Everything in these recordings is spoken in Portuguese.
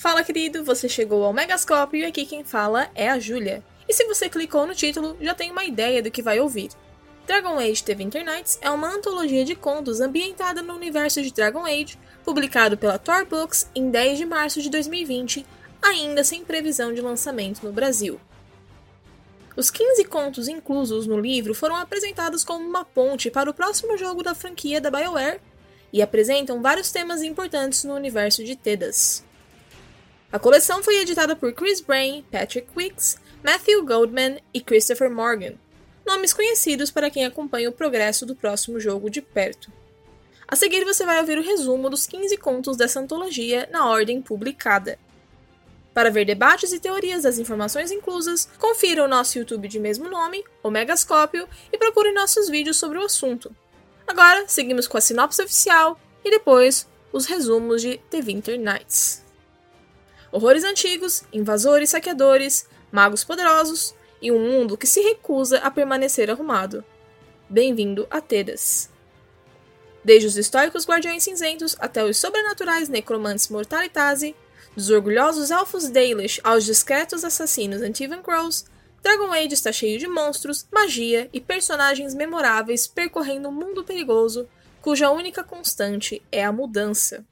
Fala, querido, você chegou ao Megascópio e aqui quem fala é a Júlia. E se você clicou no título, já tem uma ideia do que vai ouvir. Dragon Age The Winter Nights é uma antologia de contos ambientada no universo de Dragon Age, publicado pela Tor Books em 10 de março de 2020, ainda sem previsão de lançamento no Brasil. Os 15 contos inclusos no livro foram apresentados como uma ponte para o próximo jogo da franquia da BioWare e apresentam vários temas importantes no universo de Tedas. A coleção foi editada por Chris Brain, Patrick Wicks, Matthew Goldman e Christopher Morgan, nomes conhecidos para quem acompanha o progresso do próximo jogo de perto. A seguir você vai ouvir o resumo dos 15 contos dessa antologia na ordem publicada. Para ver debates e teorias das informações inclusas, confira o nosso YouTube de mesmo nome, o Megascópio, e procure nossos vídeos sobre o assunto. Agora, seguimos com a sinopse oficial e depois os resumos de The Winter Nights horrores antigos, invasores, saqueadores, magos poderosos e um mundo que se recusa a permanecer arrumado. Bem-vindo a Tedas. Desde os históricos guardiões cinzentos até os sobrenaturais necromantes Mortalitazi, dos orgulhosos elfos Dalish aos discretos assassinos Antivan Crows, Dragon Age está cheio de monstros, magia e personagens memoráveis percorrendo um mundo perigoso cuja única constante é a mudança.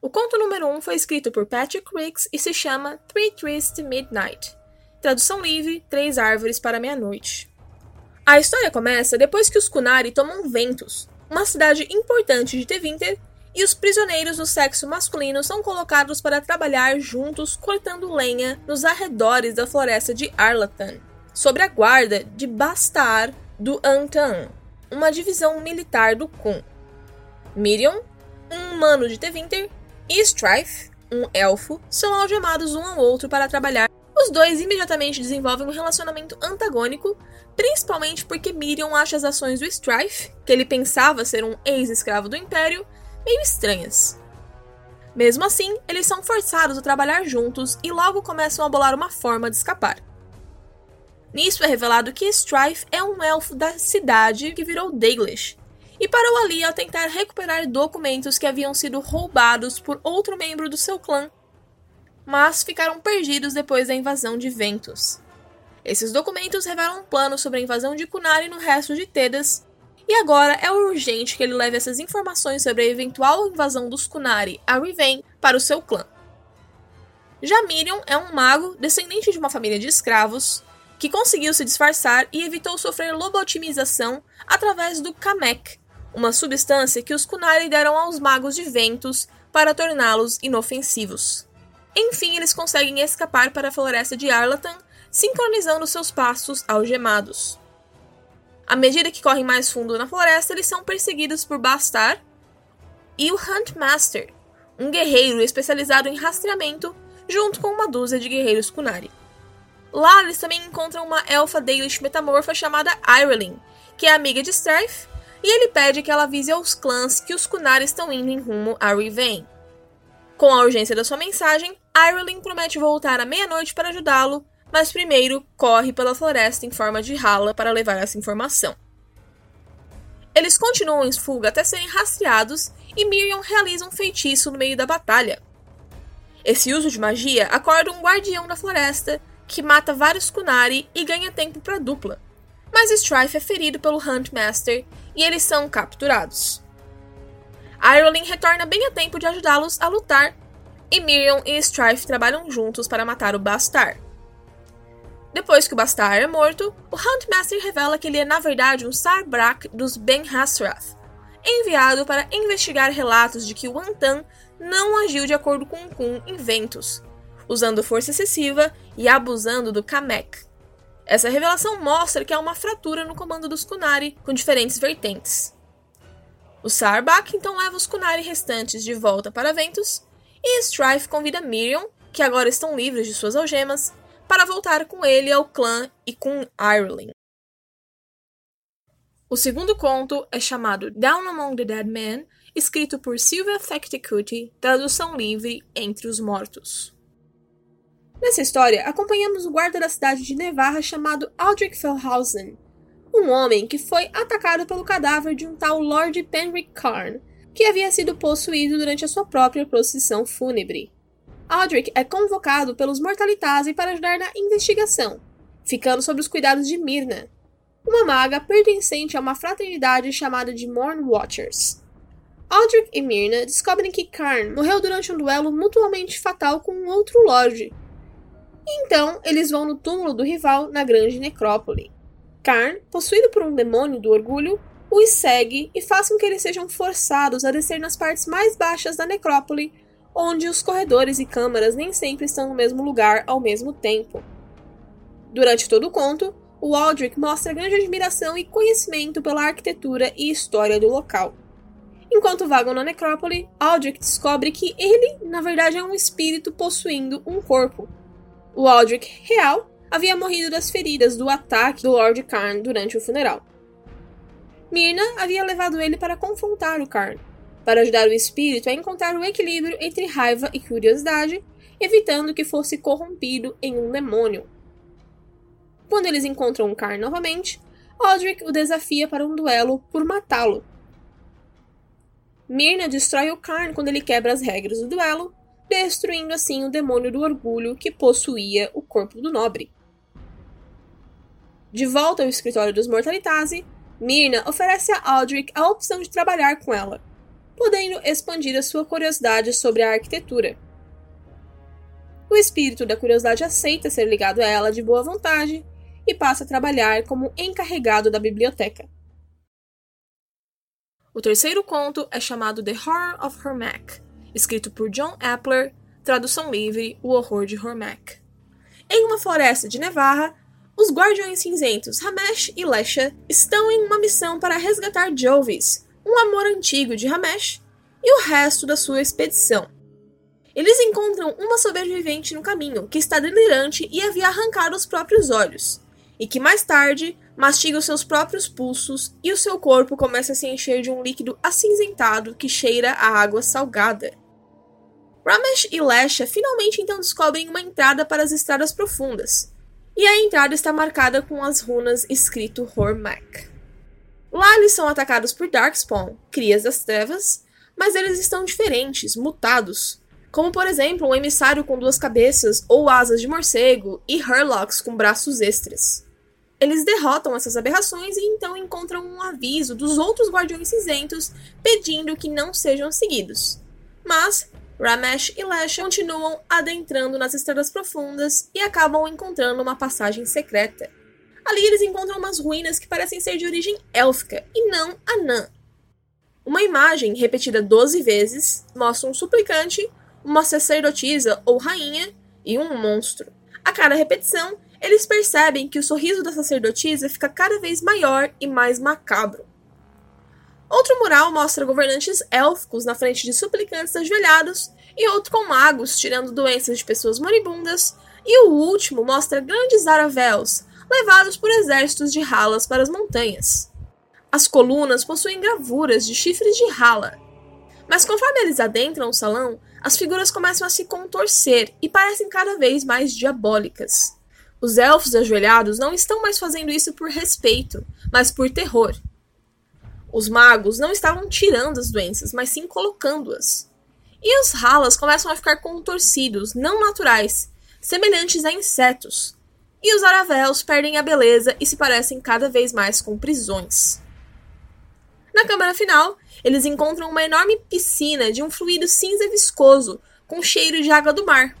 O conto número 1 um foi escrito por Patrick Riggs e se chama Three Trees to Midnight. Tradução livre: Três Árvores para Meia-Noite. A história começa depois que os Kunari tomam Ventus, uma cidade importante de Tevinter, e os prisioneiros do sexo masculino são colocados para trabalhar juntos cortando lenha nos arredores da floresta de Arlatan, sob a guarda de Bastar do Antan, uma divisão militar do Kun. Miriam, um humano de Tevinter, e Strife, um elfo, são algemados um ao outro para trabalhar. Os dois imediatamente desenvolvem um relacionamento antagônico, principalmente porque Miriam acha as ações do Strife, que ele pensava ser um ex-escravo do Império, meio estranhas. Mesmo assim, eles são forçados a trabalhar juntos e logo começam a bolar uma forma de escapar. Nisso é revelado que Strife é um elfo da cidade que virou Dalish, e parou ali ao tentar recuperar documentos que haviam sido roubados por outro membro do seu clã, mas ficaram perdidos depois da invasão de Ventus. Esses documentos revelam um plano sobre a invasão de Kunari no resto de Tedas, e agora é urgente que ele leve essas informações sobre a eventual invasão dos Kunari a Riven para o seu clã. Já é um mago descendente de uma família de escravos que conseguiu se disfarçar e evitou sofrer lobotimização através do Kamek, uma substância que os Kunari deram aos magos de ventos para torná-los inofensivos. Enfim, eles conseguem escapar para a floresta de Arlatan, sincronizando seus passos algemados. À medida que correm mais fundo na floresta, eles são perseguidos por Bastar e o Huntmaster, um guerreiro especializado em rastreamento, junto com uma dúzia de guerreiros Kunari. Lá eles também encontram uma elfa Dalish metamorfa chamada Irelin, que é amiga de Strife e ele pede que ela avise aos clãs que os Kunari estão indo em rumo a Riven. Com a urgência da sua mensagem, Irelin promete voltar à meia-noite para ajudá-lo, mas primeiro corre pela floresta em forma de rala para levar essa informação. Eles continuam em fuga até serem rastreados e Miriam realiza um feitiço no meio da batalha. Esse uso de magia acorda um guardião da floresta que mata vários Kunari e ganha tempo para dupla. Mas Strife é ferido pelo Huntmaster e eles são capturados. Irolin retorna bem a tempo de ajudá-los a lutar, e Miriam e Strife trabalham juntos para matar o Bastar. Depois que o Bastar é morto, o Huntmaster revela que ele é na verdade um Sarbrak dos Ben Hasrath, enviado para investigar relatos de que o Antan não agiu de acordo com Kun em Ventus, usando força excessiva e abusando do Kamek. Essa revelação mostra que há uma fratura no comando dos Kunari, com diferentes vertentes. O Sarbak então leva os Kunari restantes de volta para Ventus, e Strife convida Miriam, que agora estão livres de suas algemas, para voltar com ele ao clã e com Ireland. O segundo conto é chamado Down Among the Dead Men, escrito por Sylvia Thecticuti, tradução livre Entre os Mortos. Nessa história, acompanhamos o guarda da cidade de Nevarra chamado Aldrich Felhausen, um homem que foi atacado pelo cadáver de um tal Lord Penric Carn, que havia sido possuído durante a sua própria procissão fúnebre. Aldrich é convocado pelos Mortalitasi para ajudar na investigação, ficando sob os cuidados de Myrna, uma maga pertencente a uma fraternidade chamada de Morn Watchers. Aldrich e Myrna descobrem que Karn morreu durante um duelo mutuamente fatal com um outro Lorde. Então, eles vão no túmulo do rival na Grande Necrópole. Karn, possuído por um demônio do orgulho, os segue e faz com que eles sejam forçados a descer nas partes mais baixas da necrópole, onde os corredores e câmaras nem sempre estão no mesmo lugar ao mesmo tempo. Durante todo o conto, o Aldrich mostra grande admiração e conhecimento pela arquitetura e história do local. Enquanto vagam na necrópole, Aldrich descobre que ele, na verdade, é um espírito possuindo um corpo. O Aldrich real havia morrido das feridas do ataque do Lord Karn durante o funeral. Mirna havia levado ele para confrontar o Karn, para ajudar o espírito a encontrar o equilíbrio entre raiva e curiosidade, evitando que fosse corrompido em um demônio. Quando eles encontram o Karn novamente, Aldrich o desafia para um duelo por matá-lo. Mirna destrói o Karn quando ele quebra as regras do duelo, destruindo assim o demônio do orgulho que possuía o corpo do nobre. De volta ao escritório dos Mortalitasi, Mirna oferece a Aldrich a opção de trabalhar com ela, podendo expandir a sua curiosidade sobre a arquitetura. O espírito da curiosidade aceita ser ligado a ela de boa vontade e passa a trabalhar como encarregado da biblioteca. O terceiro conto é chamado The Horror of Hormack, escrito por John Appler, tradução livre O Horror de Hormack. Em uma floresta de Nevarra, os Guardiões Cinzentos Ramesh e Lesha estão em uma missão para resgatar Jovis, um amor antigo de Ramesh, e o resto da sua expedição. Eles encontram uma sobrevivente no caminho que está delirante e havia arrancado os próprios olhos, e que mais tarde mastiga os seus próprios pulsos e o seu corpo começa a se encher de um líquido acinzentado que cheira a água salgada. Ramesh e Lesha finalmente então descobrem uma entrada para as estradas profundas, e a entrada está marcada com as runas escrito Hormak. Lá eles são atacados por Darkspawn, crias das trevas, mas eles estão diferentes, mutados, como por exemplo um emissário com duas cabeças ou asas de morcego e Hurlocks com braços extras. Eles derrotam essas aberrações e então encontram um aviso dos outros Guardiões Cinzentos pedindo que não sejam seguidos. Mas Ramesh e Lash continuam adentrando nas estradas profundas e acabam encontrando uma passagem secreta. Ali eles encontram umas ruínas que parecem ser de origem élfica e não anã. Uma imagem, repetida 12 vezes, mostra um suplicante, uma sacerdotisa ou rainha e um monstro. A cada repetição, eles percebem que o sorriso da sacerdotisa fica cada vez maior e mais macabro. Outro mural mostra governantes élficos na frente de suplicantes ajoelhados e outro com magos tirando doenças de pessoas moribundas, e o último mostra grandes aravéus levados por exércitos de ralas para as montanhas. As colunas possuem gravuras de chifres de rala. Mas conforme eles adentram o salão, as figuras começam a se contorcer e parecem cada vez mais diabólicas. Os elfos ajoelhados não estão mais fazendo isso por respeito, mas por terror. Os magos não estavam tirando as doenças, mas sim colocando-as. E os ralas começam a ficar contorcidos, não naturais, semelhantes a insetos. E os aravéus perdem a beleza e se parecem cada vez mais com prisões. Na câmara final, eles encontram uma enorme piscina de um fluido cinza viscoso, com cheiro de água do mar.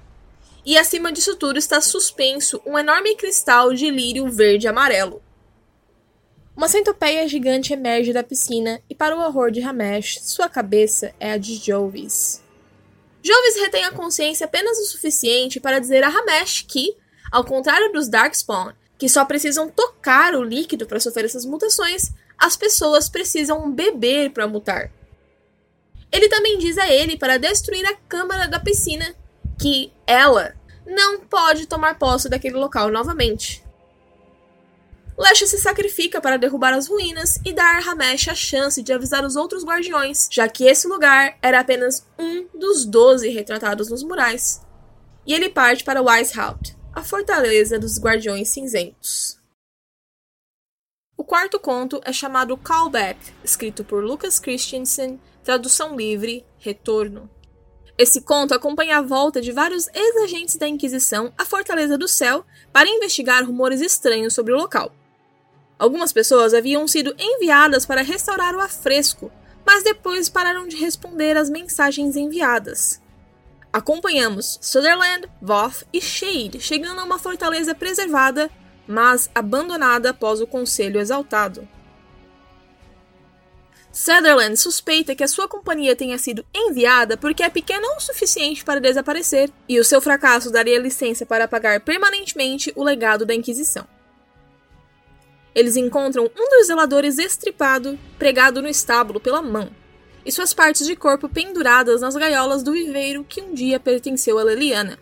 E acima disso tudo está suspenso um enorme cristal de lírio verde-amarelo. Uma centopeia gigante emerge da piscina e, para o horror de Ramesh, sua cabeça é a de Jovis. Jovis retém a consciência apenas o suficiente para dizer a Ramesh que, ao contrário dos Darkspawn, que só precisam tocar o líquido para sofrer essas mutações, as pessoas precisam beber para mutar. Ele também diz a ele para destruir a câmara da piscina, que ela não pode tomar posse daquele local novamente. Lesha se sacrifica para derrubar as ruínas e dar a Ramesh a chance de avisar os outros guardiões, já que esse lugar era apenas um dos doze retratados nos murais. E ele parte para Weishaupt, a fortaleza dos Guardiões Cinzentos. O quarto conto é chamado Callback, escrito por Lucas Christensen, tradução livre, Retorno. Esse conto acompanha a volta de vários ex-agentes da Inquisição à Fortaleza do Céu para investigar rumores estranhos sobre o local. Algumas pessoas haviam sido enviadas para restaurar o afresco, mas depois pararam de responder às mensagens enviadas. Acompanhamos Sutherland, Voth e Shade chegando a uma fortaleza preservada, mas abandonada após o Conselho Exaltado. Sutherland suspeita que a sua companhia tenha sido enviada porque é pequena o suficiente para desaparecer, e o seu fracasso daria licença para apagar permanentemente o legado da Inquisição. Eles encontram um dos zeladores estripado, pregado no estábulo pela mão, e suas partes de corpo penduradas nas gaiolas do viveiro que um dia pertenceu a Leliana.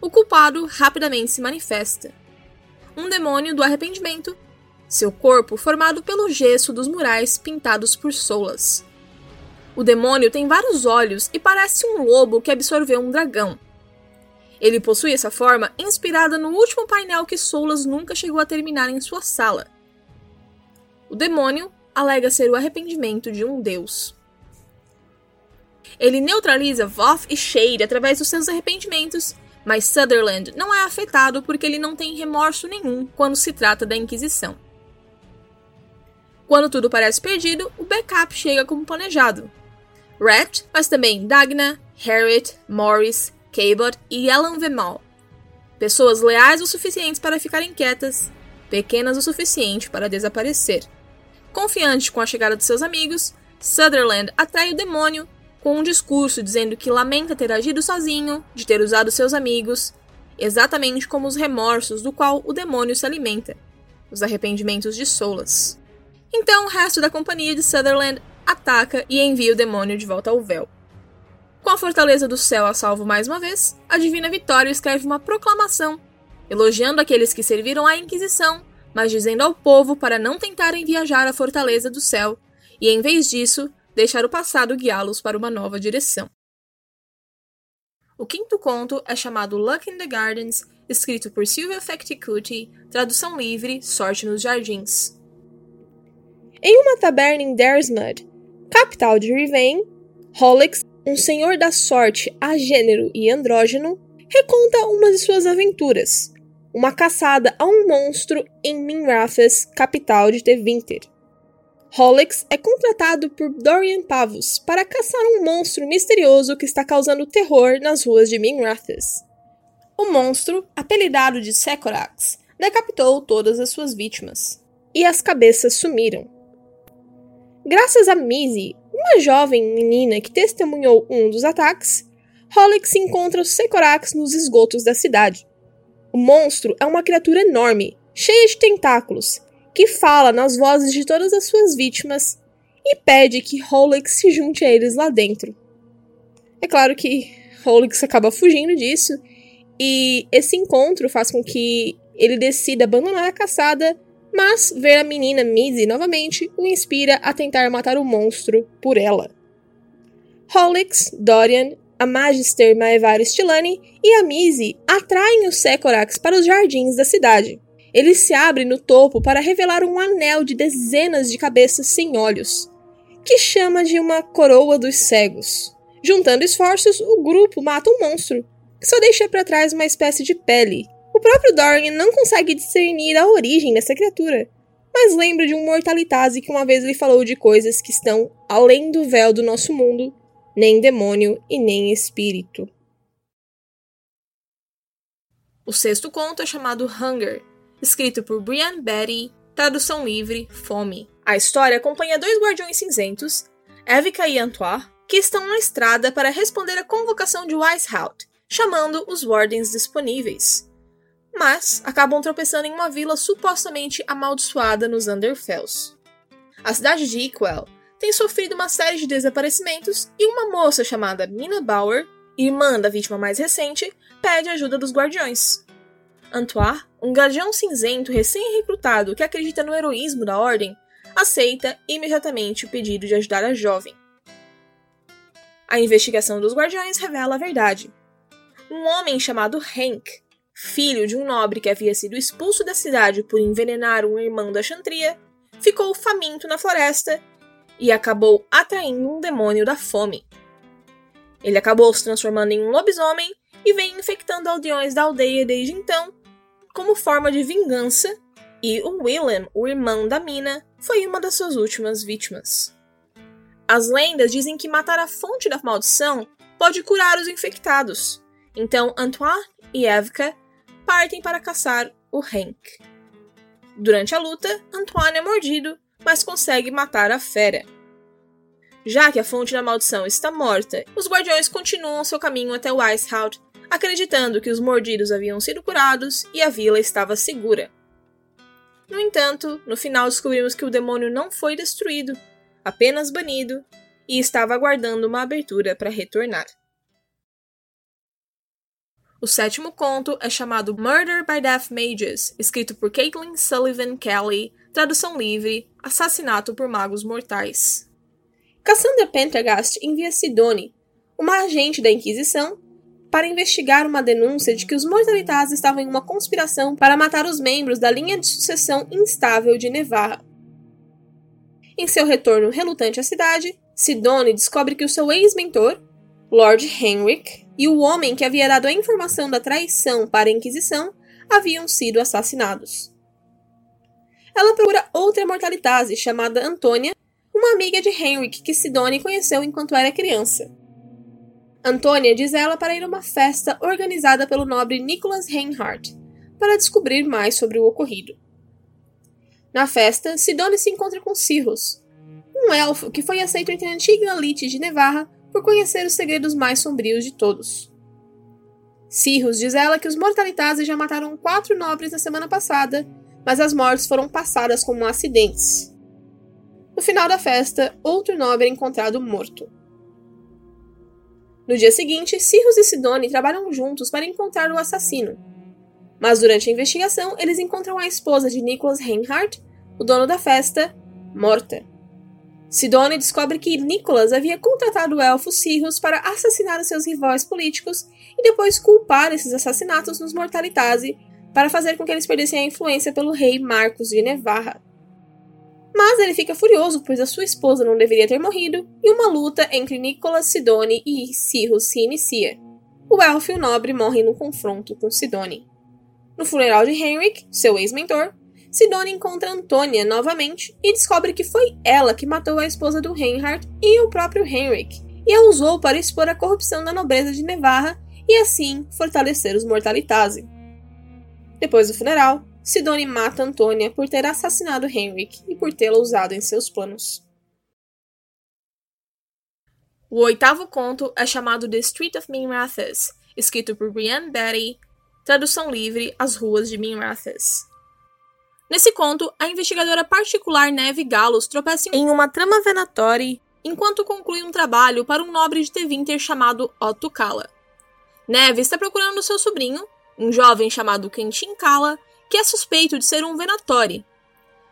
O culpado rapidamente se manifesta. Um demônio do arrependimento seu corpo formado pelo gesso dos murais pintados por Solas. O demônio tem vários olhos e parece um lobo que absorveu um dragão. Ele possui essa forma inspirada no último painel que Solas nunca chegou a terminar em sua sala. O demônio alega ser o arrependimento de um deus. Ele neutraliza Voth e Shade através dos seus arrependimentos, mas Sutherland não é afetado porque ele não tem remorso nenhum quando se trata da Inquisição. Quando tudo parece perdido, o backup chega como planejado. Rat, mas também Dagna, Harriet, Morris, Cabot e Alan Vemal. Pessoas leais o suficiente para ficarem quietas, pequenas o suficiente para desaparecer. Confiante com a chegada de seus amigos, Sutherland atrai o demônio com um discurso dizendo que lamenta ter agido sozinho, de ter usado seus amigos, exatamente como os remorsos do qual o demônio se alimenta, os arrependimentos de Solas. Então o resto da companhia de Sutherland ataca e envia o demônio de volta ao véu. Com a Fortaleza do Céu a salvo mais uma vez, a Divina Vitória escreve uma proclamação, elogiando aqueles que serviram à Inquisição, mas dizendo ao povo para não tentarem viajar à Fortaleza do Céu e, em vez disso, deixar o passado guiá-los para uma nova direção. O quinto conto é chamado Luck in the Gardens, escrito por Sylvia Fecticuti, tradução livre, Sorte nos Jardins. Em uma taberna em Daresmud, capital de Rivain, Hollix, um senhor da sorte agênero e andrógeno, reconta uma de suas aventuras, uma caçada a um monstro em Minrafes, capital de Tevinter. Hollix é contratado por Dorian Pavus para caçar um monstro misterioso que está causando terror nas ruas de Minrafes. O monstro, apelidado de Secorax, decapitou todas as suas vítimas, e as cabeças sumiram. Graças a Mizzy, uma jovem menina que testemunhou um dos ataques, Holix encontra os Secorax nos esgotos da cidade. O monstro é uma criatura enorme, cheia de tentáculos, que fala nas vozes de todas as suas vítimas e pede que Holix se junte a eles lá dentro. É claro que Holix acaba fugindo disso, e esse encontro faz com que ele decida abandonar a caçada mas ver a menina Mizzy novamente o inspira a tentar matar o monstro por ela. Hollix, Dorian, a Magister Maevar Stilani e a Mizzy atraem os Secorax para os jardins da cidade. Ele se abre no topo para revelar um anel de dezenas de cabeças sem olhos, que chama de uma coroa dos cegos. Juntando esforços, o grupo mata um monstro, que só deixa para trás uma espécie de pele, o próprio Dorian não consegue discernir a origem dessa criatura, mas lembra de um mortalitase que uma vez lhe falou de coisas que estão além do véu do nosso mundo, nem demônio e nem espírito. O sexto conto é chamado Hunger, escrito por Brian Betty, tradução livre, Fome. A história acompanha dois guardiões cinzentos, Evica e Antoine, que estão na estrada para responder à convocação de Weishaupt, chamando os Wardens disponíveis mas acabam tropeçando em uma vila supostamente amaldiçoada nos Underfells. A cidade de Equel tem sofrido uma série de desaparecimentos e uma moça chamada Mina Bauer, irmã da vítima mais recente, pede ajuda dos guardiões. Antoine, um guardião cinzento recém-recrutado que acredita no heroísmo da ordem, aceita imediatamente o pedido de ajudar a jovem. A investigação dos guardiões revela a verdade. Um homem chamado Hank filho de um nobre que havia sido expulso da cidade por envenenar um irmão da Chantria, ficou faminto na floresta e acabou atraindo um demônio da fome. Ele acabou se transformando em um lobisomem e vem infectando aldeões da aldeia desde então, como forma de vingança, e o Willem, o irmão da mina, foi uma das suas últimas vítimas. As lendas dizem que matar a fonte da maldição pode curar os infectados, então Antoine e Evka partem para caçar o Hank. Durante a luta, Antoine é mordido, mas consegue matar a fera. Já que a fonte da maldição está morta, os guardiões continuam seu caminho até o acreditando que os mordidos haviam sido curados e a vila estava segura. No entanto, no final descobrimos que o demônio não foi destruído, apenas banido, e estava aguardando uma abertura para retornar. O sétimo conto é chamado Murder by Death Mages, escrito por Caitlin Sullivan Kelly, tradução livre, Assassinato por Magos Mortais. Cassandra Pendergast envia Sidone, uma agente da Inquisição, para investigar uma denúncia de que os Mortalitas estavam em uma conspiração para matar os membros da linha de sucessão instável de Nevarra. Em seu retorno relutante à cidade, Sidone descobre que o seu ex-mentor, Lord Henrik, e o homem que havia dado a informação da traição para a Inquisição haviam sido assassinados. Ela procura outra mortalitase chamada Antônia, uma amiga de Henrik que Sidone conheceu enquanto era criança. Antônia diz ela para ir a uma festa organizada pelo nobre Nicholas Reinhardt para descobrir mais sobre o ocorrido. Na festa, Sidone se encontra com Cirrus, um elfo que foi aceito entre a antiga elite de Nevarra por conhecer os segredos mais sombrios de todos. Cirrus diz ela que os Mortalitazes já mataram quatro nobres na semana passada, mas as mortes foram passadas como acidentes. No final da festa, outro nobre é encontrado morto. No dia seguinte, Cirrus e Sidone trabalham juntos para encontrar o assassino. Mas durante a investigação, eles encontram a esposa de Nicholas Reinhardt, o dono da festa, morta. Sidone descobre que Nicholas havia contratado o elfo Cirrus para assassinar seus rivais políticos e depois culpar esses assassinatos nos Mortalitase para fazer com que eles perdessem a influência pelo rei Marcos de Nevarra. Mas ele fica furioso, pois a sua esposa não deveria ter morrido, e uma luta entre Nicholas, Sidone e Cirrus se inicia. O elfo e o nobre morrem no confronto com Sidone. No funeral de Henrik, seu ex-mentor, Sidone encontra Antônia novamente e descobre que foi ela que matou a esposa do Reinhardt e o próprio Henrik, e a usou para expor a corrupção da nobreza de Nevarra e assim fortalecer os Mortalitase. Depois do funeral, Sidone mata Antônia por ter assassinado Henrik e por tê-la usado em seus planos. O oitavo conto é chamado The Street of Minrathas, escrito por Brianne Betty, tradução livre As Ruas de Minrathas. Nesse conto, a investigadora particular Neve Galos tropeça em uma trama venatória enquanto conclui um trabalho para um nobre de Tevinter chamado Otto Kala. Neve está procurando seu sobrinho, um jovem chamado Quentin Kala, que é suspeito de ser um venatori,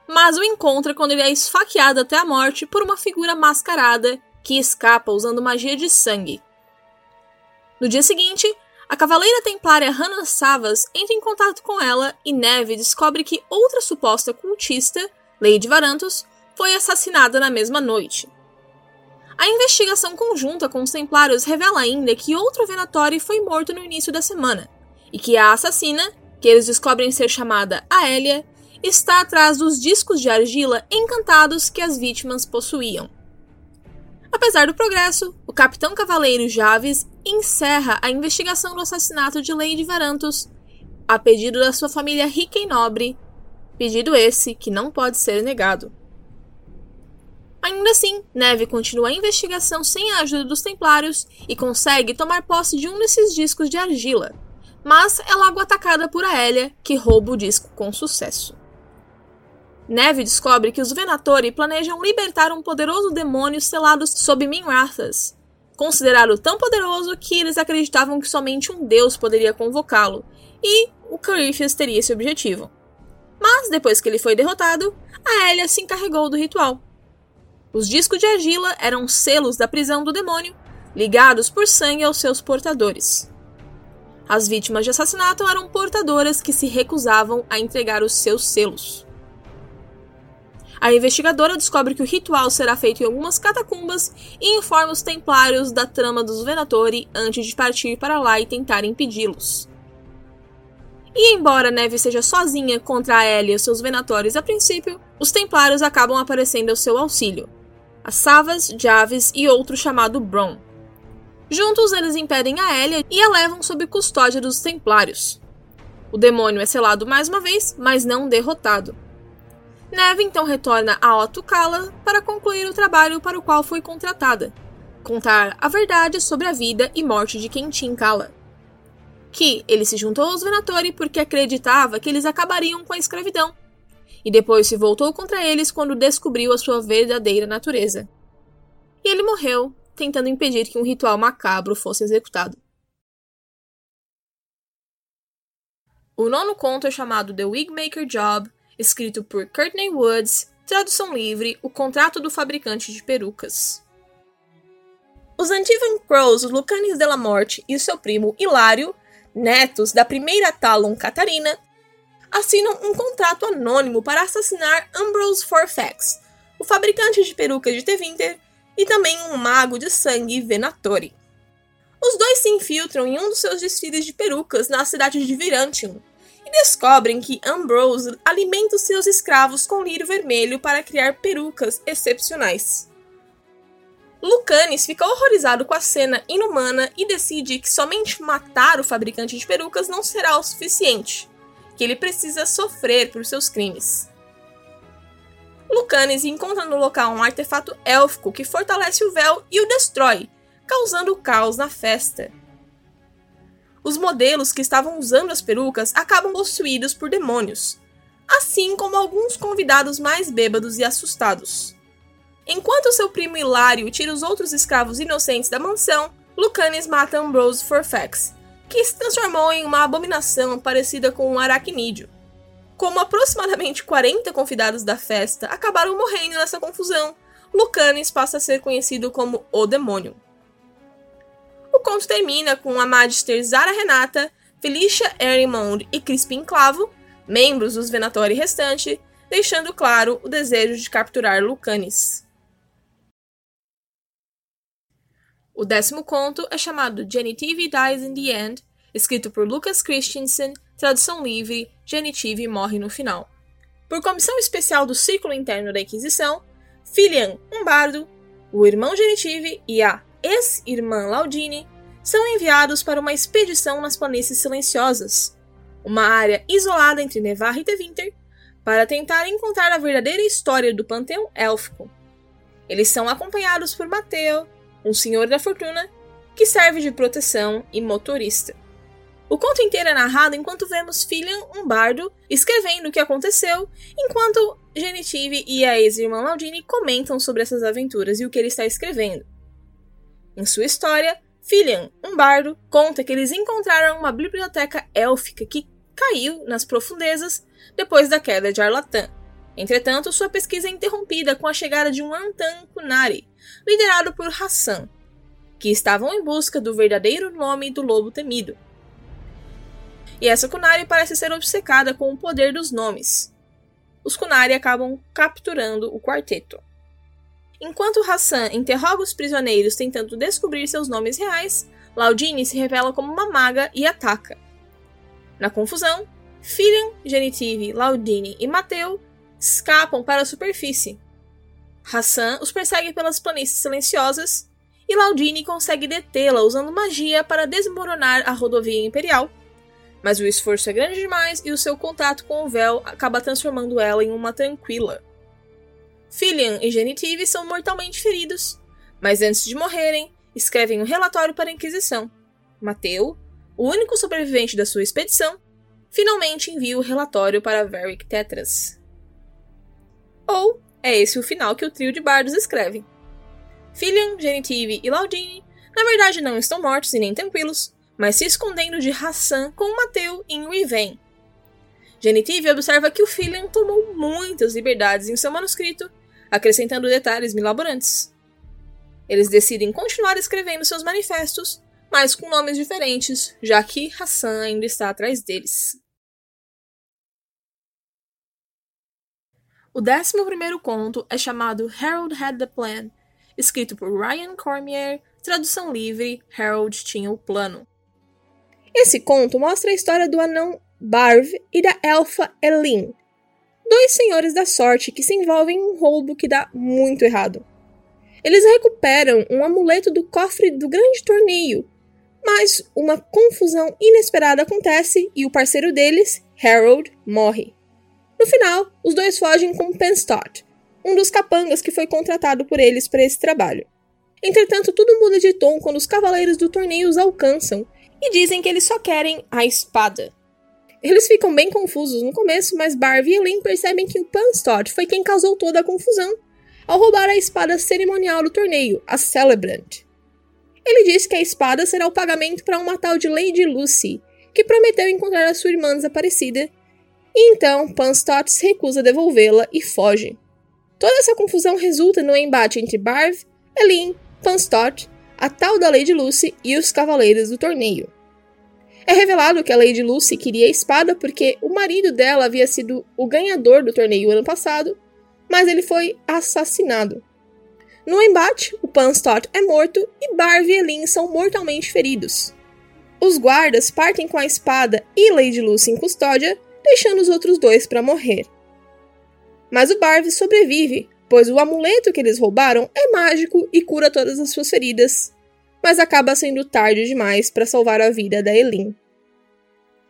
mas o encontra quando ele é esfaqueado até a morte por uma figura mascarada que escapa usando magia de sangue. No dia seguinte, a cavaleira templária Hannah Savas entra em contato com ela e Neve descobre que outra suposta cultista, Lady Varantos, foi assassinada na mesma noite. A investigação conjunta com os templários revela ainda que outro Venatori foi morto no início da semana, e que a assassina, que eles descobrem ser chamada Aélia, está atrás dos discos de argila encantados que as vítimas possuíam. Apesar do progresso, o capitão cavaleiro Javes encerra a investigação do assassinato de Lady Varantos, a pedido da sua família rica e nobre, pedido esse que não pode ser negado. Ainda assim, Neve continua a investigação sem a ajuda dos Templários e consegue tomar posse de um desses discos de argila, mas é logo atacada por Aélia, que rouba o disco com sucesso. Neve descobre que os Venatori planejam libertar um poderoso demônio selado sob Minrathas, considerado tão poderoso que eles acreditavam que somente um deus poderia convocá-lo, e o Corypheus teria esse objetivo. Mas depois que ele foi derrotado, a Elia se encarregou do ritual. Os discos de argila eram selos da prisão do demônio, ligados por sangue aos seus portadores. As vítimas de assassinato eram portadoras que se recusavam a entregar os seus selos. A investigadora descobre que o ritual será feito em algumas catacumbas e informa os templários da trama dos Venatori antes de partir para lá e tentar impedi-los. E embora Neve seja sozinha contra a Ellie e seus Venatórios a princípio, os templários acabam aparecendo ao seu auxílio. As Savas, Javes e outro chamado Bron. Juntos, eles impedem a Elia e a levam sob custódia dos templários. O demônio é selado mais uma vez, mas não derrotado. Neve então retorna a Otto Kala para concluir o trabalho para o qual foi contratada: contar a verdade sobre a vida e morte de Kentin Kala. Que ele se juntou aos Venatori porque acreditava que eles acabariam com a escravidão, e depois se voltou contra eles quando descobriu a sua verdadeira natureza. E ele morreu, tentando impedir que um ritual macabro fosse executado. O nono conto é chamado The Wigmaker Job escrito por Courtney Woods, tradução livre, O Contrato do Fabricante de Perucas. Os Antivan Crows, Lucanis de la Morte e seu primo Hilário, netos da primeira Talon Catarina, assinam um contrato anônimo para assassinar Ambrose Forfax, o fabricante de perucas de Tevinter, e também um mago de sangue Venatori. Os dois se infiltram em um dos seus desfiles de perucas na cidade de Virantium, e descobrem que Ambrose alimenta os seus escravos com lírio vermelho para criar perucas excepcionais. Lucanis fica horrorizado com a cena inumana e decide que somente matar o fabricante de perucas não será o suficiente, que ele precisa sofrer por seus crimes. Lucanis encontra no local um artefato élfico que fortalece o véu e o destrói, causando caos na festa os modelos que estavam usando as perucas acabam possuídos por demônios, assim como alguns convidados mais bêbados e assustados. Enquanto seu primo Hilário tira os outros escravos inocentes da mansão, Lucanis mata Ambrose Forfax, que se transformou em uma abominação parecida com um aracnídeo. Como aproximadamente 40 convidados da festa acabaram morrendo nessa confusão, Lucanis passa a ser conhecido como o Demônio. O conto termina com a Magister Zara Renata, Felicia Erimond e Crispin Clavo, membros dos Venatori restante, deixando claro o desejo de capturar Lucanis. O décimo conto é chamado Genitive Dies in the End, escrito por Lucas Christensen, tradução livre, Genitive morre no final. Por comissão especial do Círculo Interno da Inquisição, Filian, um bardo, o irmão Genitive e a ex-irmã Laudine são enviados para uma expedição nas planícies silenciosas, uma área isolada entre Nevarra e Tevinter, para tentar encontrar a verdadeira história do panteão élfico. Eles são acompanhados por Mateo, um senhor da fortuna, que serve de proteção e motorista. O conto inteiro é narrado enquanto vemos Filian, um bardo, escrevendo o que aconteceu, enquanto Genitive e a ex-irmã Laudine comentam sobre essas aventuras e o que ele está escrevendo. Em sua história, Filian, um bardo, conta que eles encontraram uma biblioteca élfica que caiu nas profundezas depois da queda de Arlatan. Entretanto, sua pesquisa é interrompida com a chegada de um Antan Kunari, liderado por Hassan, que estavam em busca do verdadeiro nome do lobo temido. E essa Kunari parece ser obcecada com o poder dos nomes. Os Kunari acabam capturando o quarteto. Enquanto Hassan interroga os prisioneiros tentando descobrir seus nomes reais, Laudine se revela como uma maga e ataca. Na confusão, Filian, Genitive, Laudine e Mateu escapam para a superfície. Hassan os persegue pelas planícies silenciosas e Laudine consegue detê-la usando magia para desmoronar a rodovia imperial. Mas o esforço é grande demais e o seu contato com o véu acaba transformando ela em uma tranquila. Filian e Genitive são mortalmente feridos, mas antes de morrerem, escrevem um relatório para a Inquisição. Mateu, o único sobrevivente da sua expedição, finalmente envia o relatório para Varric Tetras. Ou é esse o final que o trio de bardos escreve. Filian, Genitive e Laudine, na verdade, não estão mortos e nem tranquilos, mas se escondendo de Hassan com Mateu em Riven. Genitive observa que o Filian tomou muitas liberdades em seu manuscrito acrescentando detalhes milaborantes. Eles decidem continuar escrevendo seus manifestos, mas com nomes diferentes, já que Hassan ainda está atrás deles. O décimo primeiro conto é chamado Harold Had the Plan, escrito por Ryan Cormier, tradução livre, Harold tinha o plano. Esse conto mostra a história do anão Barv e da elfa Elin, dois senhores da sorte que se envolvem em um roubo que dá muito errado. Eles recuperam um amuleto do cofre do grande torneio, mas uma confusão inesperada acontece e o parceiro deles, Harold, morre. No final, os dois fogem com Penstott, um dos capangas que foi contratado por eles para esse trabalho. Entretanto, tudo muda de tom quando os cavaleiros do torneio os alcançam e dizem que eles só querem a espada. Eles ficam bem confusos no começo, mas Barv e Elaine percebem que o Panstott foi quem causou toda a confusão ao roubar a espada cerimonial do torneio, a Celebrant. Ele diz que a espada será o pagamento para uma tal de Lady Lucy, que prometeu encontrar a sua irmã desaparecida, e então Panstott se recusa a devolvê-la e foge. Toda essa confusão resulta no embate entre Barv, Elin, Panstott, a tal da Lady Lucy e os cavaleiros do torneio. É revelado que a Lady Lucy queria a espada porque o marido dela havia sido o ganhador do torneio ano passado, mas ele foi assassinado. No embate, o Panstott é morto e Barv e Elin são mortalmente feridos. Os guardas partem com a espada e Lady Lucy em custódia, deixando os outros dois para morrer. Mas o Barv sobrevive, pois o amuleto que eles roubaram é mágico e cura todas as suas feridas, mas acaba sendo tarde demais para salvar a vida da Elin.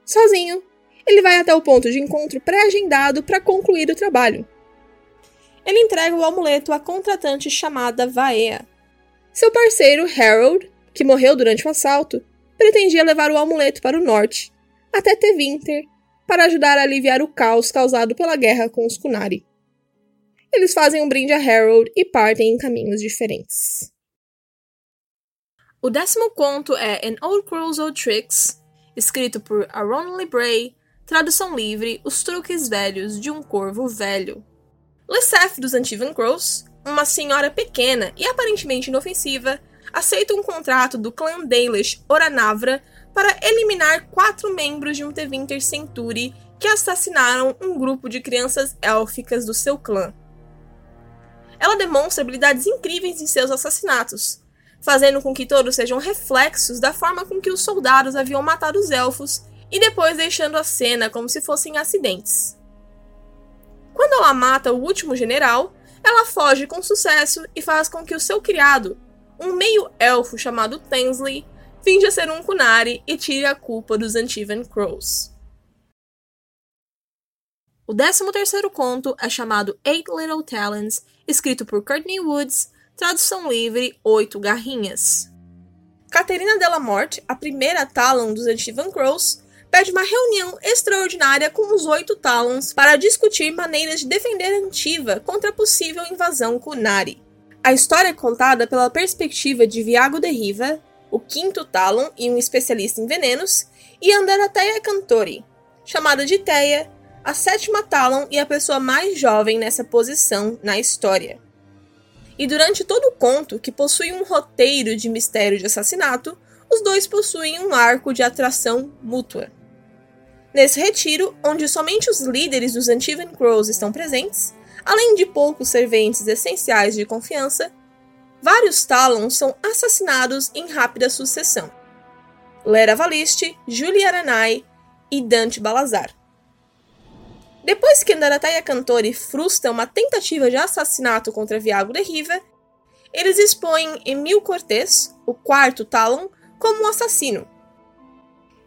Sozinho, ele vai até o ponto de encontro pré-agendado para concluir o trabalho. Ele entrega o amuleto à contratante chamada Vaea. Seu parceiro, Harold, que morreu durante o assalto, pretendia levar o amuleto para o norte, até Tevinter, para ajudar a aliviar o caos causado pela guerra com os Kunari. Eles fazem um brinde a Harold e partem em caminhos diferentes. O décimo conto é An Old Crow's Old Tricks, escrito por Aaron Bray, tradução livre Os Truques Velhos de um Corvo Velho. Leseth dos Antivan Crows, uma senhora pequena e aparentemente inofensiva, aceita um contrato do clã Dalish Oranavra para eliminar quatro membros de um Tevinter Centuri que assassinaram um grupo de crianças élficas do seu clã. Ela demonstra habilidades incríveis em seus assassinatos, fazendo com que todos sejam reflexos da forma com que os soldados haviam matado os elfos e depois deixando a cena como se fossem acidentes. Quando ela mata o último general, ela foge com sucesso e faz com que o seu criado, um meio-elfo chamado Tensley, finja ser um Kunari e tire a culpa dos Antivan Crows. O 13 terceiro conto é chamado Eight Little Talents, escrito por Courtney Woods, Tradução livre, oito garrinhas. Caterina Della Morte, a primeira Talon dos Antivan Crows, pede uma reunião extraordinária com os oito Talons para discutir maneiras de defender Antiva contra a possível invasão Kunari. A história é contada pela perspectiva de Viago de Riva, o quinto Talon e um especialista em venenos, e Andarateia Cantori, chamada de Teia, a sétima Talon e a pessoa mais jovem nessa posição na história. E durante todo o conto, que possui um roteiro de mistério de assassinato, os dois possuem um arco de atração mútua. Nesse retiro, onde somente os líderes dos Antivan Crows estão presentes, além de poucos serventes essenciais de confiança, vários Talons são assassinados em rápida sucessão. Lera Valiste, Julie Aranai e Dante Balazar. Depois que Naratai Cantori frustra uma tentativa de assassinato contra Viago de Riva, eles expõem Emil Cortés, o quarto Talon, como um assassino.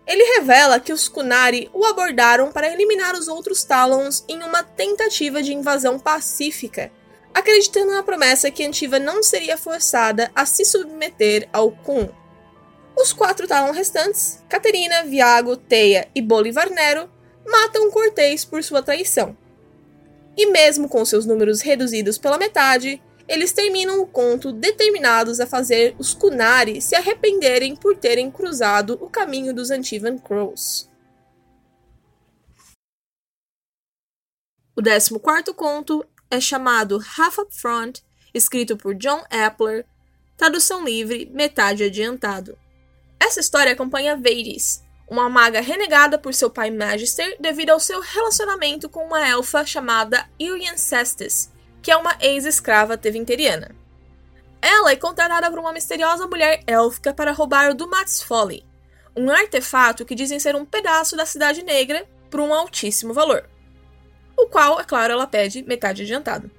Ele revela que os Kunari o abordaram para eliminar os outros Talons em uma tentativa de invasão pacífica, acreditando na promessa que Antiva não seria forçada a se submeter ao Kun. Os quatro Talon restantes, Caterina, Viago, Teia e Bolivar Nero, matam Cortês por sua traição. E mesmo com seus números reduzidos pela metade, eles terminam o conto determinados a fazer os Kunari se arrependerem por terem cruzado o caminho dos Antivan Crows. O 14 conto é chamado Half Up Front, escrito por John Appler, tradução livre, metade adiantado. Essa história acompanha Veiris, uma maga renegada por seu pai Magister devido ao seu relacionamento com uma elfa chamada Irian Cestus, que é uma ex-escrava tevinteriana. Ela é contratada por uma misteriosa mulher élfica para roubar o Dumat's Folly, um artefato que dizem ser um pedaço da Cidade Negra por um altíssimo valor. O qual, é claro, ela pede metade adiantado.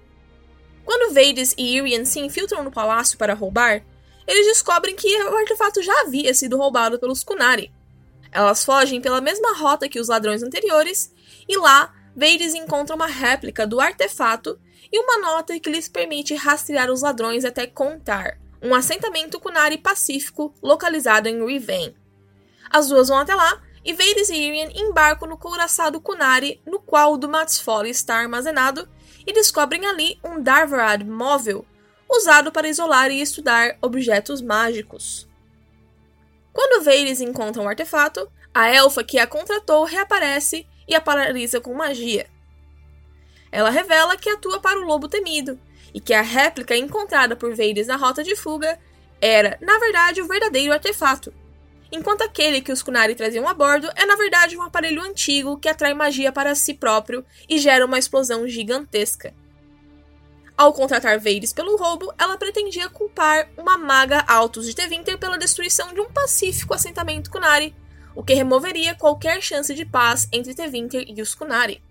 Quando Vades e Irian se infiltram no palácio para roubar, eles descobrem que o artefato já havia sido roubado pelos Kunari. Elas fogem pela mesma rota que os ladrões anteriores, e lá, Vades encontra uma réplica do artefato e uma nota que lhes permite rastrear os ladrões até Contar, um assentamento Kunari pacífico localizado em Riven. As duas vão até lá e Vades e Irian embarcam no couraçado Kunari, no qual o Dumat's Folly está armazenado, e descobrem ali um Darvarad móvel, usado para isolar e estudar objetos mágicos. Quando Veiris encontra um artefato, a elfa que a contratou reaparece e a paralisa com magia. Ela revela que atua para o lobo temido e que a réplica encontrada por Veiris na rota de fuga era, na verdade, o verdadeiro artefato, enquanto aquele que os Kunari traziam a bordo é na verdade um aparelho antigo que atrai magia para si próprio e gera uma explosão gigantesca. Ao contratar Veiris pelo roubo, ela pretendia culpar uma maga Altos de Tevinter pela destruição de um pacífico assentamento Kunari, o que removeria qualquer chance de paz entre Tevinter e os Kunari.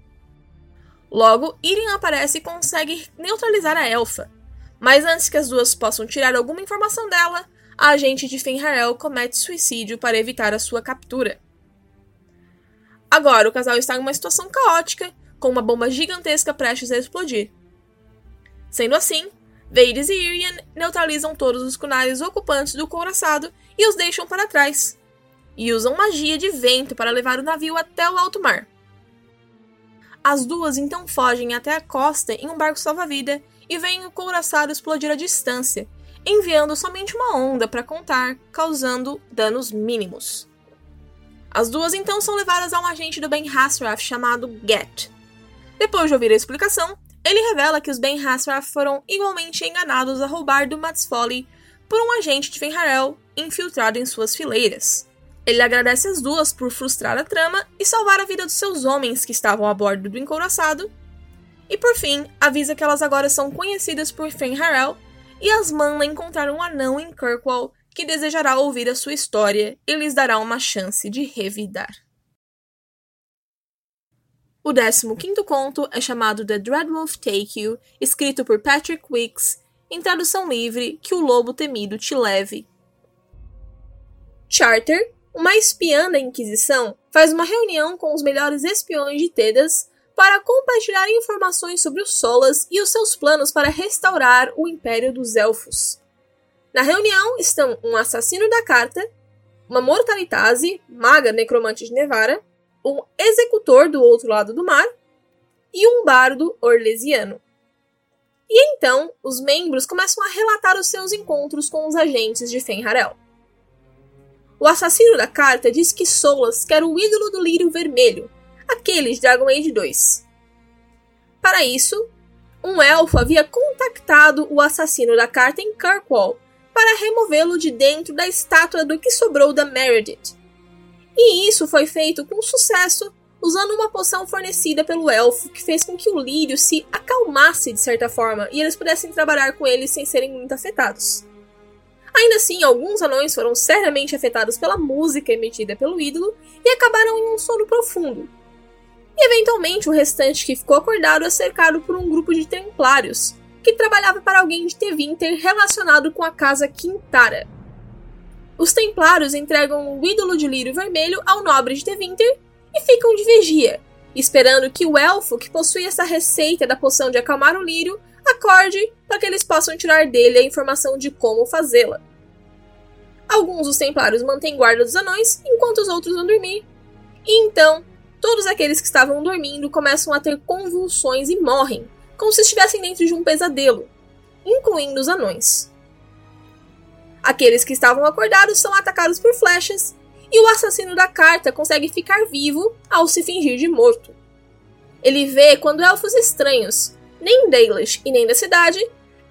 Logo, Irin aparece e consegue neutralizar a elfa, mas antes que as duas possam tirar alguma informação dela, a agente de Fenrarel comete suicídio para evitar a sua captura. Agora, o casal está em uma situação caótica, com uma bomba gigantesca prestes a explodir. Sendo assim, Veides e Irian neutralizam todos os Kunaris ocupantes do couraçado e os deixam para trás, e usam magia de vento para levar o navio até o alto mar. As duas então fogem até a costa em um barco salva-vida e veem o couraçado explodir à distância, enviando somente uma onda para contar, causando danos mínimos. As duas então são levadas a um agente do Ben Hasraf chamado Get. Depois de ouvir a explicação, ele revela que os Ben Hasraf foram igualmente enganados a roubar do Mats Folly por um agente de Fenharel infiltrado em suas fileiras. Ele agradece as duas por frustrar a trama e salvar a vida dos seus homens que estavam a bordo do encouraçado. E por fim, avisa que elas agora são conhecidas por Fenharel e as manda encontrar um anão em Kirkwall que desejará ouvir a sua história e lhes dará uma chance de revidar. O 15 conto é chamado The Dreadwolf Take You, escrito por Patrick Wicks, em tradução livre, Que o Lobo Temido Te Leve. Charter, uma espiã da Inquisição, faz uma reunião com os melhores espiões de Tedas para compartilhar informações sobre os Solas e os seus planos para restaurar o Império dos Elfos. Na reunião estão um assassino da carta, uma Mortalitase, maga necromante de Nevara, um executor do outro lado do mar e um bardo orlesiano. E então, os membros começam a relatar os seus encontros com os agentes de Fenharel. O assassino da carta diz que Solas quer o ídolo do lírio vermelho, aquele de Dragon Age 2. Para isso, um elfo havia contactado o assassino da carta em Kirkwall para removê-lo de dentro da estátua do que sobrou da Meredith. E isso foi feito com sucesso, usando uma poção fornecida pelo elfo que fez com que o lírio se acalmasse de certa forma e eles pudessem trabalhar com ele sem serem muito afetados. Ainda assim, alguns anões foram seriamente afetados pela música emitida pelo ídolo e acabaram em um sono profundo, e eventualmente o restante que ficou acordado é cercado por um grupo de templários, que trabalhava para alguém de Tevinter relacionado com a casa Quintara. Os templários entregam o ídolo de lírio vermelho ao nobre de Tevinter e ficam de vigia, esperando que o elfo que possui essa receita da poção de acalmar o lírio acorde para que eles possam tirar dele a informação de como fazê-la. Alguns dos templários mantêm guarda dos anões, enquanto os outros vão dormir. E então, todos aqueles que estavam dormindo começam a ter convulsões e morrem, como se estivessem dentro de um pesadelo, incluindo os anões. Aqueles que estavam acordados são atacados por flechas, e o assassino da carta consegue ficar vivo ao se fingir de morto. Ele vê quando elfos estranhos, nem Dalish e nem da cidade,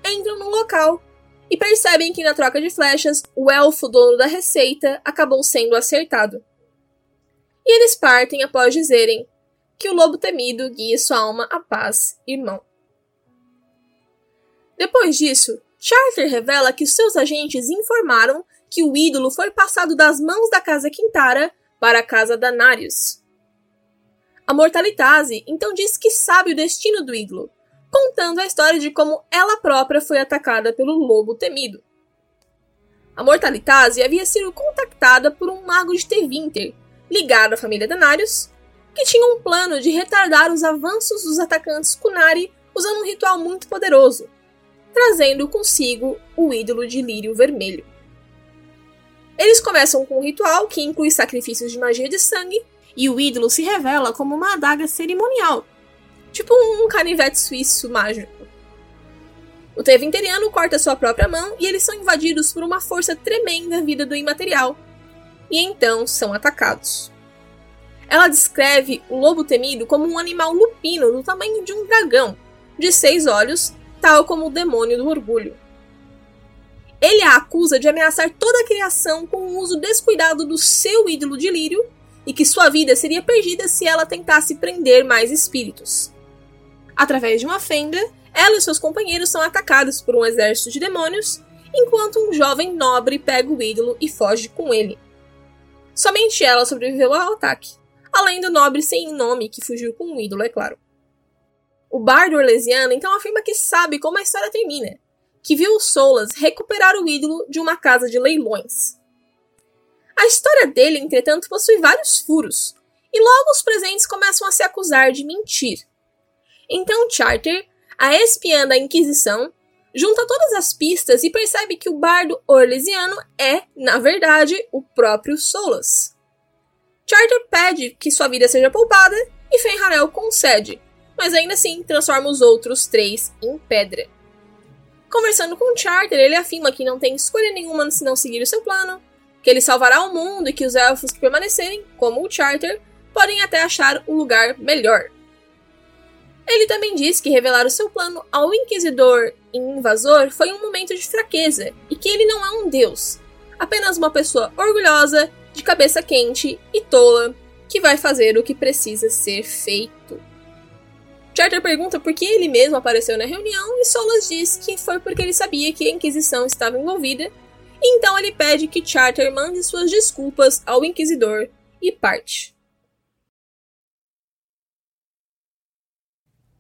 entram no local e percebem que na troca de flechas, o elfo dono da receita acabou sendo acertado. e eles partem após dizerem que o lobo temido guia sua alma à paz, irmão. Depois disso, Charter revela que seus agentes informaram que o ídolo foi passado das mãos da casa Quintara para a casa Danarius. A Mortalitase então diz que sabe o destino do ídolo, contando a história de como ela própria foi atacada pelo lobo temido. A Mortalitase havia sido contactada por um mago de Tevinter, ligado à família Danarius, que tinha um plano de retardar os avanços dos atacantes Kunari usando um ritual muito poderoso, trazendo consigo o ídolo de lírio vermelho. Eles começam com um ritual que inclui sacrifícios de magia de sangue, e o ídolo se revela como uma adaga cerimonial, tipo um canivete suíço mágico. O Tevinteriano corta sua própria mão e eles são invadidos por uma força tremenda vinda do imaterial, e então são atacados. Ela descreve o lobo temido como um animal lupino do tamanho de um dragão, de seis olhos, tal como o demônio do orgulho. Ele a acusa de ameaçar toda a criação com o uso descuidado do seu ídolo de lírio e que sua vida seria perdida se ela tentasse prender mais espíritos. Através de uma fenda, ela e seus companheiros são atacados por um exército de demônios, enquanto um jovem nobre pega o ídolo e foge com ele. Somente ela sobreviveu ao ataque, além do nobre sem nome que fugiu com o ídolo, é claro. O bardo orlesiano então afirma que sabe como a história termina, que viu Solas recuperar o ídolo de uma casa de leilões. A história dele, entretanto, possui vários furos, e logo os presentes começam a se acusar de mentir. Então Charter a espiã da Inquisição junta todas as pistas e percebe que o bardo orlesiano é, na verdade, o próprio Solas. Charter pede que sua vida seja poupada e Fenrarel concede, mas ainda assim transforma os outros três em pedra. Conversando com Charter, ele afirma que não tem escolha nenhuma se não seguir o seu plano, que ele salvará o mundo e que os elfos que permanecerem, como o Charter, podem até achar um lugar melhor. Ele também diz que revelar o seu plano ao Inquisidor e Invasor foi um momento de fraqueza e que ele não é um deus, apenas uma pessoa orgulhosa, de cabeça quente e tola que vai fazer o que precisa ser feito. Charter pergunta por que ele mesmo apareceu na reunião e Solas diz que foi porque ele sabia que a Inquisição estava envolvida, então ele pede que Charter mande suas desculpas ao Inquisidor e parte.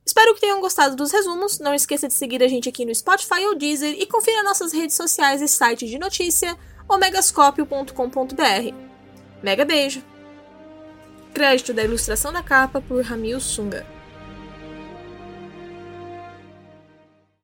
Espero que tenham gostado dos resumos. Não esqueça de seguir a gente aqui no Spotify ou Deezer e confira nossas redes sociais e site de notícia omegascopio.com.br. Mega beijo! Crédito da ilustração da capa por Ramil Sunga.